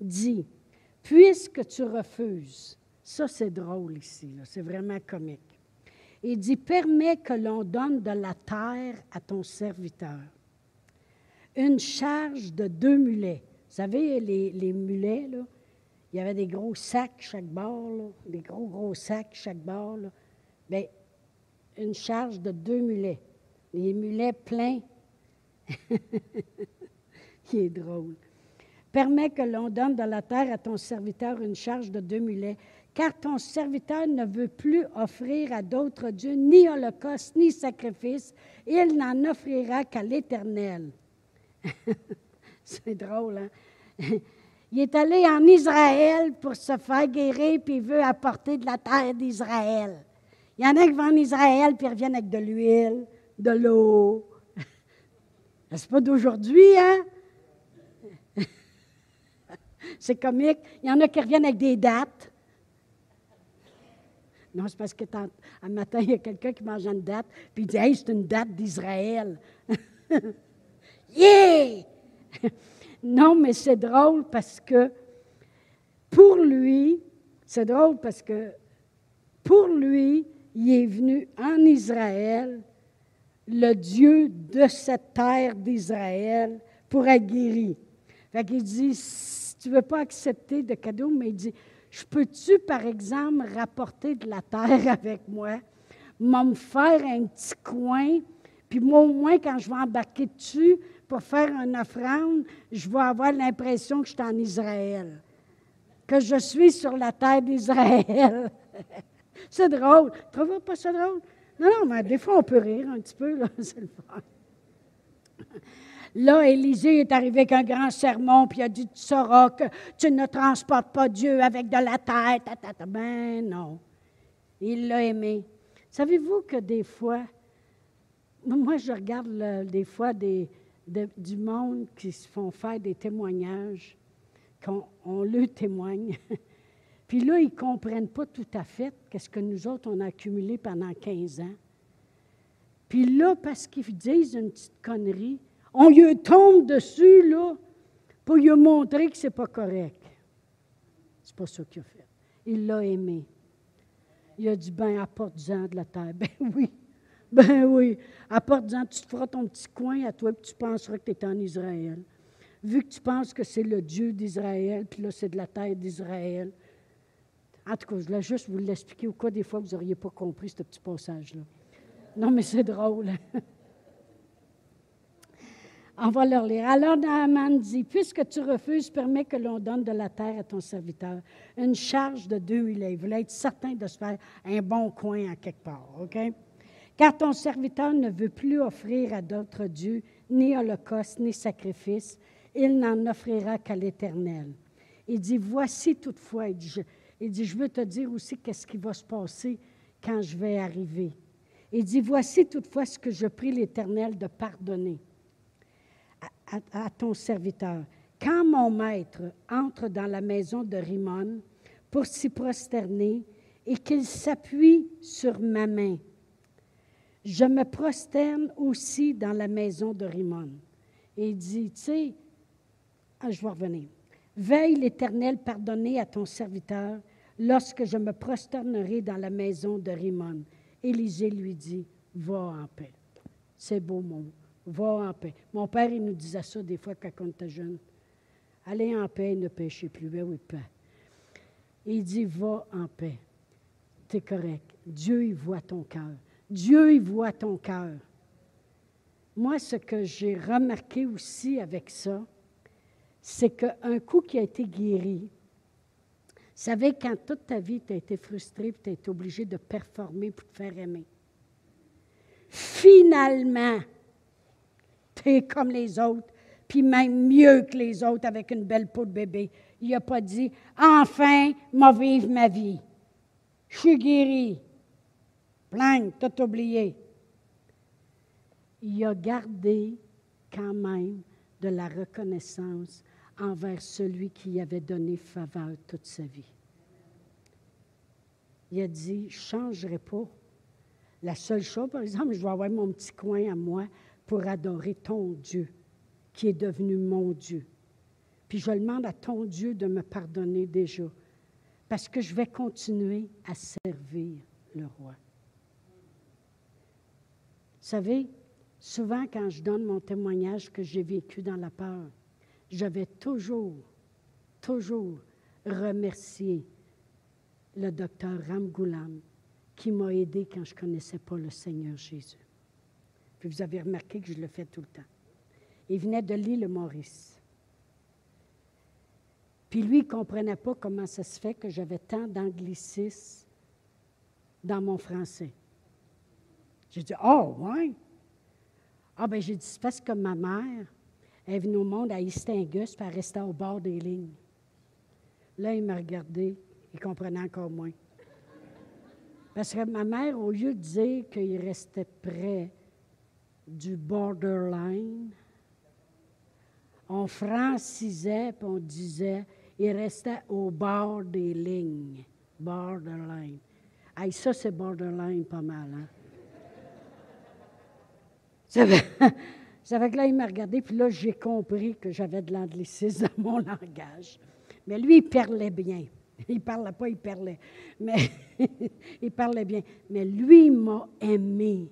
dit, puisque tu refuses, ça c'est drôle ici, c'est vraiment comique. Il dit, permets que l'on donne de la terre à ton serviteur. Une charge de deux mulets. Vous savez, les, mulets, là, il y avait des gros sacs chaque bord, des gros, gros sacs chaque bord. Bien, une charge de deux mulets. Les mulets pleins. Il est drôle. Permets que l'on donne de la terre à ton serviteur une charge de deux mulets, car ton serviteur ne veut plus offrir à d'autres dieux ni holocauste ni sacrifice, il n'en offrira qu'à l'Éternel. C'est drôle, hein? Il est allé en Israël pour se faire guérir, puis il veut apporter de la terre d'Israël. Il y en a qui vont en Israël, puis reviennent avec de l'huile, de l'eau. C'est pas d'aujourd'hui, hein? C'est comique. Il y en a qui reviennent avec des dates. Non, c'est parce que un matin, il y a quelqu'un qui mange une date, puis il dit Hey, c'est une date d'Israël. Yeah! non, mais c'est drôle parce que pour lui, c'est drôle parce que pour lui, il est venu en Israël, le Dieu de cette terre d'Israël, pour guéri. Fait qu'il dit, si tu ne veux pas accepter de cadeau, mais il dit, je peux-tu, par exemple, rapporter de la terre avec moi, me faire un petit coin, puis moi, au moins, quand je vais embarquer dessus pour faire une offrande, je vais avoir l'impression que je suis en Israël, que je suis sur la terre d'Israël. c'est drôle. Tu trouves pas ça drôle? Non, non, mais des fois, on peut rire un petit peu, là. Là, Élisée est arrivé avec un grand sermon, puis il a dit Tu sauras que tu ne transportes pas Dieu avec de la tête. Ben non. Il l'a aimé. Savez-vous que des fois, moi, je regarde des fois des, du monde qui se font faire des témoignages, qu'on on le témoigne. Puis là, ils ne comprennent pas tout à fait qu'est-ce que nous autres, on a accumulé pendant 15 ans. Puis là, parce qu'ils disent une petite connerie, on lui tombe dessus, là, pour lui montrer que ce n'est pas correct. C'est pas ça qu'il a fait. Il l'a aimé. Il a dit, ben, apporte-en de la terre. Ben oui, ben oui, apporte-en, tu te feras ton petit coin à toi, puis tu penseras que tu es en Israël. Vu que tu penses que c'est le Dieu d'Israël, puis là, c'est de la terre d'Israël. En tout cas, je voulais juste vous l'expliquer au cas des fois vous n'auriez pas compris ce petit passage-là. Non, mais c'est drôle. On va leur lire. Alors Naaman dit, puisque tu refuses, permets que l'on donne de la terre à ton serviteur, une charge de deux mille. Il voulait être certain de se faire un bon coin à quelque part, OK? Car ton serviteur ne veut plus offrir à d'autres dieux ni holocauste, ni sacrifice. Il n'en offrira qu'à l'Éternel. Il dit, voici toutefois, il dit, je, il je veux te dire aussi qu'est-ce qui va se passer quand je vais arriver. Il dit, voici toutefois ce que je prie l'Éternel de pardonner à, ton serviteur. Quand mon maître entre dans la maison de Rimon pour s'y prosterner et qu'il s'appuie sur ma main, je me prosterne aussi dans la maison de Rimon. Et il dit, tu sais, ah, je vais revenir. Veille l'Éternel pardonner à ton serviteur lorsque je me prosternerai dans la maison de Rimon. Élisée lui dit, va en paix. C'est beau, mon Va en paix. Mon père, il nous disait ça des fois quand on était jeune. Allez en paix, ne péchez plus. Ben oui, paix. Il dit, va en paix. Tu es correct. Dieu, il voit ton cœur. Dieu, il voit ton cœur. Moi, ce que j'ai remarqué aussi avec ça, c'est qu'un coup qui a été guéri, vous savez, quand toute ta vie, tu as été frustré, tu as été obligé de performer pour te faire aimer. Finalement, comme les autres, puis même mieux que les autres avec une belle peau de bébé. Il n'a pas dit Enfin, m'a vivre ma vie. Je suis guéri. Plein, tout oublié. Il a gardé quand même de la reconnaissance envers celui qui avait donné faveur toute sa vie. Il a dit, je ne changerai pas. La seule chose, par exemple, je vais avoir mon petit coin à moi pour adorer ton Dieu, qui est devenu mon Dieu. Puis je demande à ton Dieu de me pardonner déjà, parce que je vais continuer à servir le roi. Vous savez, souvent quand je donne mon témoignage que j'ai vécu dans la peur, je vais toujours, toujours remercier le docteur Ram Goulam qui m'a aidé quand je ne connaissais pas le Seigneur Jésus. Puis vous avez remarqué que je le fais tout le temps. Il venait de l'île Maurice. Puis lui, il ne comprenait pas comment ça se fait que j'avais tant d'anglicisme dans mon français. J'ai dit, oh, ouais. Ah, ben j'ai dit, c'est parce que ma mère est venue au monde à Istingus, puis elle restait au bord des lignes. Là, il m'a regardé, il comprenait encore moins. Parce que ma mère, au lieu de dire qu'il restait près du borderline. On francisait, puis on disait, il restait au bord des lignes, borderline. Aïe, ça, c'est borderline pas mal. Hein? Ça fait, que là, il m'a regardé, puis là, j'ai compris que j'avais de l'anglicisme dans mon langage. Mais lui, il parlait bien. Il ne parlait pas, il parlait. Mais il parlait bien. Mais lui m'a aimé.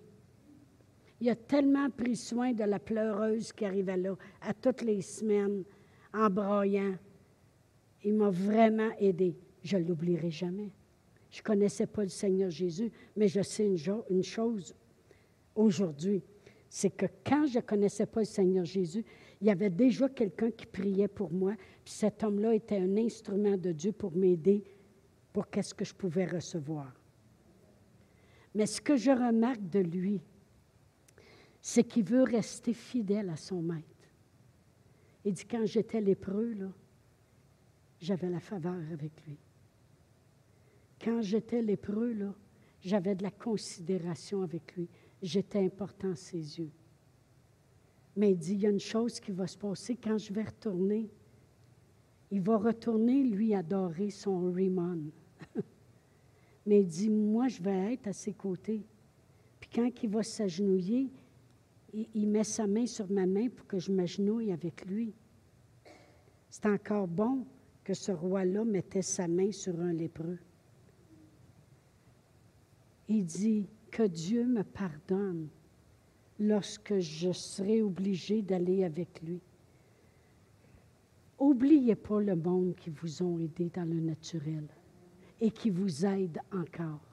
Il a tellement pris soin de la pleureuse qui arrivait là, à toutes les semaines, en broyant. Il m'a vraiment aidé. Je ne l'oublierai jamais. Je ne connaissais pas le Seigneur Jésus, mais je sais une, une chose aujourd'hui, c'est que quand je ne connaissais pas le Seigneur Jésus, il y avait déjà quelqu'un qui priait pour moi, puis cet homme-là était un instrument de Dieu pour m'aider pour qu'est-ce que je pouvais recevoir. Mais ce que je remarque de lui, c'est qu'il veut rester fidèle à son maître. Il dit, quand j'étais lépreux, là, j'avais la faveur avec lui. Quand j'étais lépreux, là, j'avais de la considération avec lui. J'étais important à ses yeux. Mais il dit, il y a une chose qui va se passer quand je vais retourner. Il va retourner, lui, adorer son Rimon. Mais il dit, moi, je vais être à ses côtés. Puis quand il va s'agenouiller, il, met sa main sur ma main pour que je m'agenouille avec lui. C'est encore bon que ce roi-là mettait sa main sur un lépreux. Il dit que Dieu me pardonne lorsque je serai obligé d'aller avec lui. Oubliez pas le monde qui vous ont aidé dans le naturel et qui vous aide encore.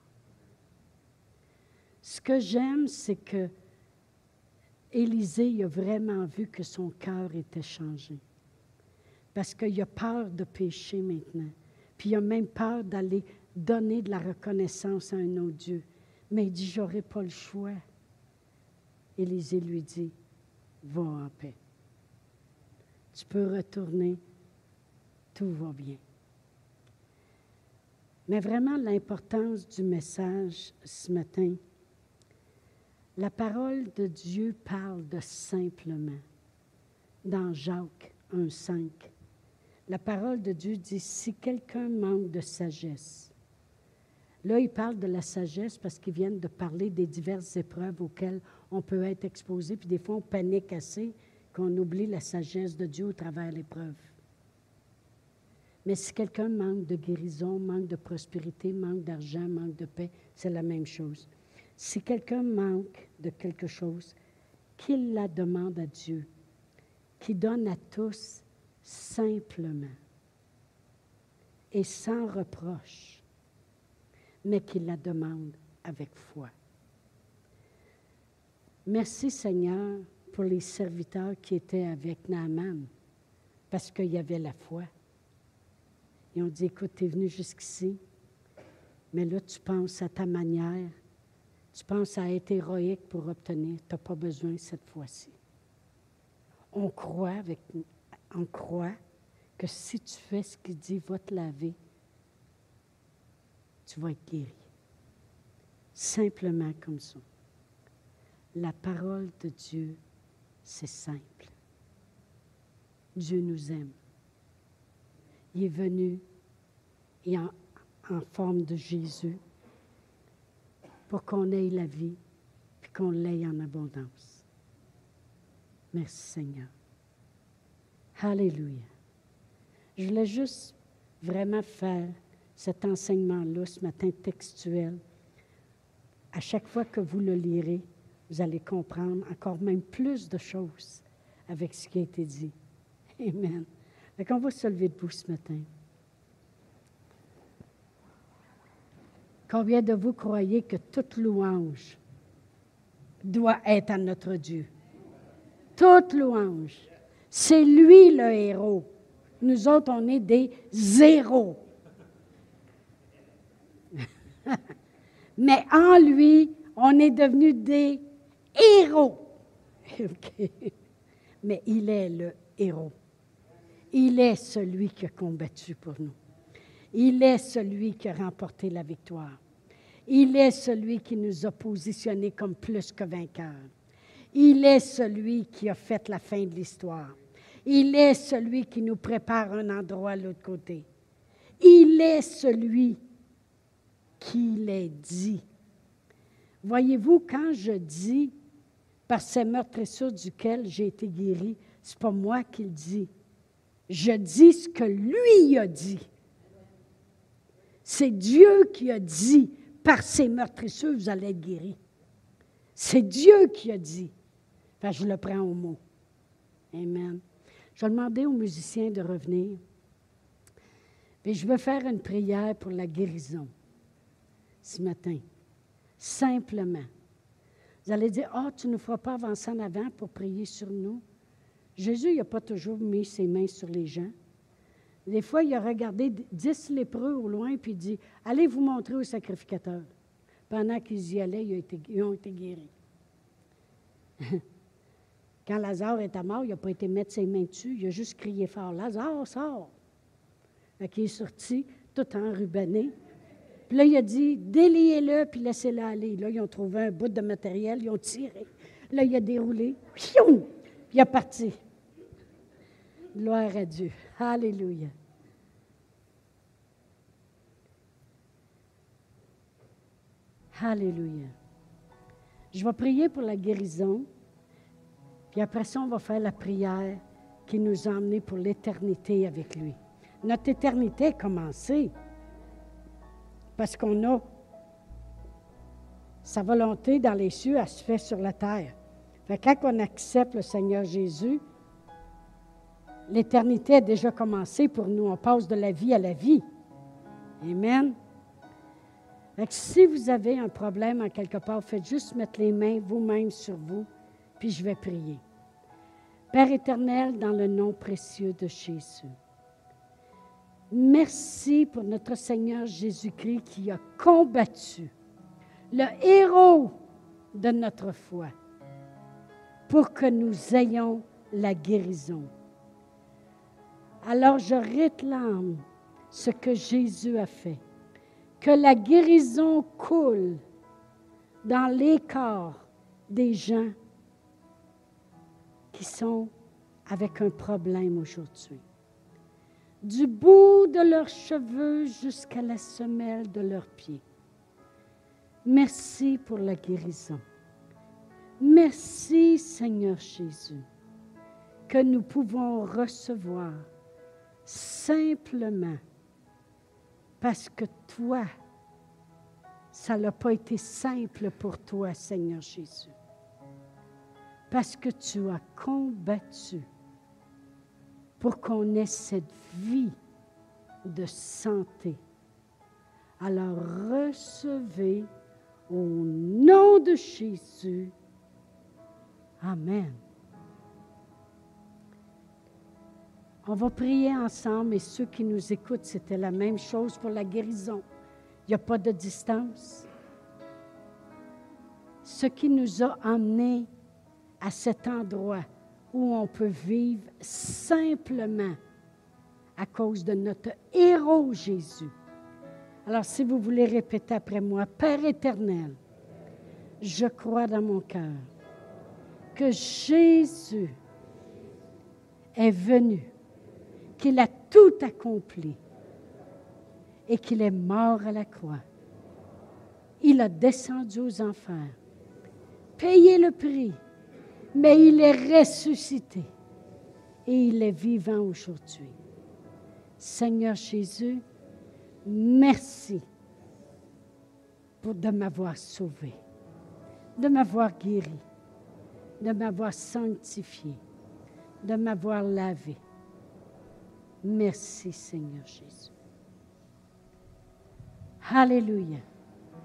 Ce que j'aime, c'est que Élisée a vraiment vu que son cœur était changé. Parce qu'il a peur de pécher maintenant. Puis il a même peur d'aller donner de la reconnaissance à un autre Dieu. Mais il dit, j'aurai pas le choix. Élisée lui dit, va en paix. Tu peux retourner, tout va bien. Mais vraiment, l'importance du message ce matin, la parole de Dieu parle de simplement. Dans Jacques 1,5, la parole de Dieu dit si quelqu'un manque de sagesse, là il parle de la sagesse parce qu'ils viennent de parler des diverses épreuves auxquelles on peut être exposé, puis des fois on panique assez qu'on oublie la sagesse de Dieu au travers l'épreuve. Mais si quelqu'un manque de guérison, manque de prospérité, manque d'argent, manque de paix, c'est la même chose. Si quelqu'un manque de quelque chose, qu'il la demande à Dieu, qui donne à tous simplement et sans reproche, mais qu'il la demande avec foi. Merci Seigneur pour les serviteurs qui étaient avec Naaman, parce qu'il y avait la foi. Ils ont dit, écoute, tu es venu jusqu'ici, mais là tu penses à ta manière, tu penses à être héroïque pour obtenir, tu n'as pas besoin cette fois-ci. On croit, avec, on croit que si tu fais ce qu'il dit, va te laver, tu vas être guéri. Simplement comme ça. La parole de Dieu, c'est simple. Dieu nous aime. Il est venu et en forme de Jésus pour qu'on ait la vie, puis qu'on l'ait en abondance. Merci Seigneur. Alléluia. Je voulais juste vraiment faire cet enseignement-là ce matin textuel. À chaque fois que vous le lirez, vous allez comprendre encore même plus de choses avec ce qui a été dit. Amen. Donc on va se lever debout ce matin. Combien de vous croyez que toute louange doit être à notre Dieu? Toute louange. C'est lui le héros. Nous autres, on est des zéros. Mais en lui, on est devenus des héros. Mais il est le héros. Il est celui qui a combattu pour nous. Il est celui qui a remporté la victoire. Il est celui qui nous a positionnés comme plus que vainqueurs. Il est celui qui a fait la fin de l'histoire. Il est celui qui nous prépare un endroit à l'autre côté. Il est celui qu'il est dit. Voyez-vous, quand je dis par ces meurtrissures duquel j'ai été guéri, ce n'est pas moi qui le dis. Je dis ce que lui a dit. C'est Dieu qui a dit, par ces meurtrissures, vous allez être guéris. C'est Dieu qui a dit. Je le prends au mot. Amen. Je vais demander aux musiciens de revenir. Et je veux faire une prière pour la guérison ce matin. Simplement. Vous allez dire, oh, tu ne feras pas avancer en avant pour prier sur nous. Jésus n'a pas toujours mis ses mains sur les gens. Des fois, il a regardé dix lépreux au loin puis il dit Allez vous montrer au sacrificateur. Pendant qu'ils y allaient, ils ont été, guéris. Quand Lazare était mort, il n'a pas été mettre ses mains dessus, il a juste crié fort Lazare, sort qui est sorti, tout enrubanné. Puis là, il a dit Déliez-le, puis laissez-le aller. Là, ils ont trouvé un bout de matériel, ils ont tiré. Là, il a déroulé, puis il a parti. Gloire à Dieu. Alléluia. Alléluia. Je vais prier pour la guérison. Puis après ça, on va faire la prière qui nous a emmenés pour l'éternité avec lui. Notre éternité a commencé parce qu'on a sa volonté dans les cieux, elle se fait sur la terre. Quand on accepte le Seigneur Jésus, l'éternité a déjà commencé pour nous. On passe de la vie à la vie. Amen. si vous avez un problème en quelque part, faites juste mettre les mains vous-même sur vous, puis je vais prier. Père éternel, dans le nom précieux de Jésus, merci pour notre Seigneur Jésus-Christ qui a combattu, le héros de notre foi, pour que nous ayons la guérison. Alors je réclame ce que Jésus a fait, que la guérison coule dans les corps des gens qui sont avec un problème aujourd'hui. Du bout de leurs cheveux jusqu'à la semelle de leurs pieds. Merci pour la guérison. Merci Seigneur Jésus que nous pouvons recevoir simplement parce que toi, ça n'a pas été simple pour toi, Seigneur Jésus. Parce que tu as combattu pour qu'on ait cette vie de santé. Alors recevez au nom de Jésus. Amen. On va prier ensemble et ceux qui nous écoutent, c'était la même chose pour la guérison. Il n'y a pas de distance. Ce qui nous a emmenés à cet endroit où on peut vivre simplement à cause de notre héros Jésus. Alors si vous voulez répéter après moi, Père éternel, je crois dans mon cœur que Jésus est venu qu'il a tout accompli et qu'il est mort à la croix. Il a descendu aux enfers, payé le prix, mais il est ressuscité et il est vivant aujourd'hui. Seigneur Jésus, merci pour de m'avoir sauvé, de m'avoir guéri, de m'avoir sanctifié, de m'avoir lavé Merci Seigneur Jésus. Alléluia.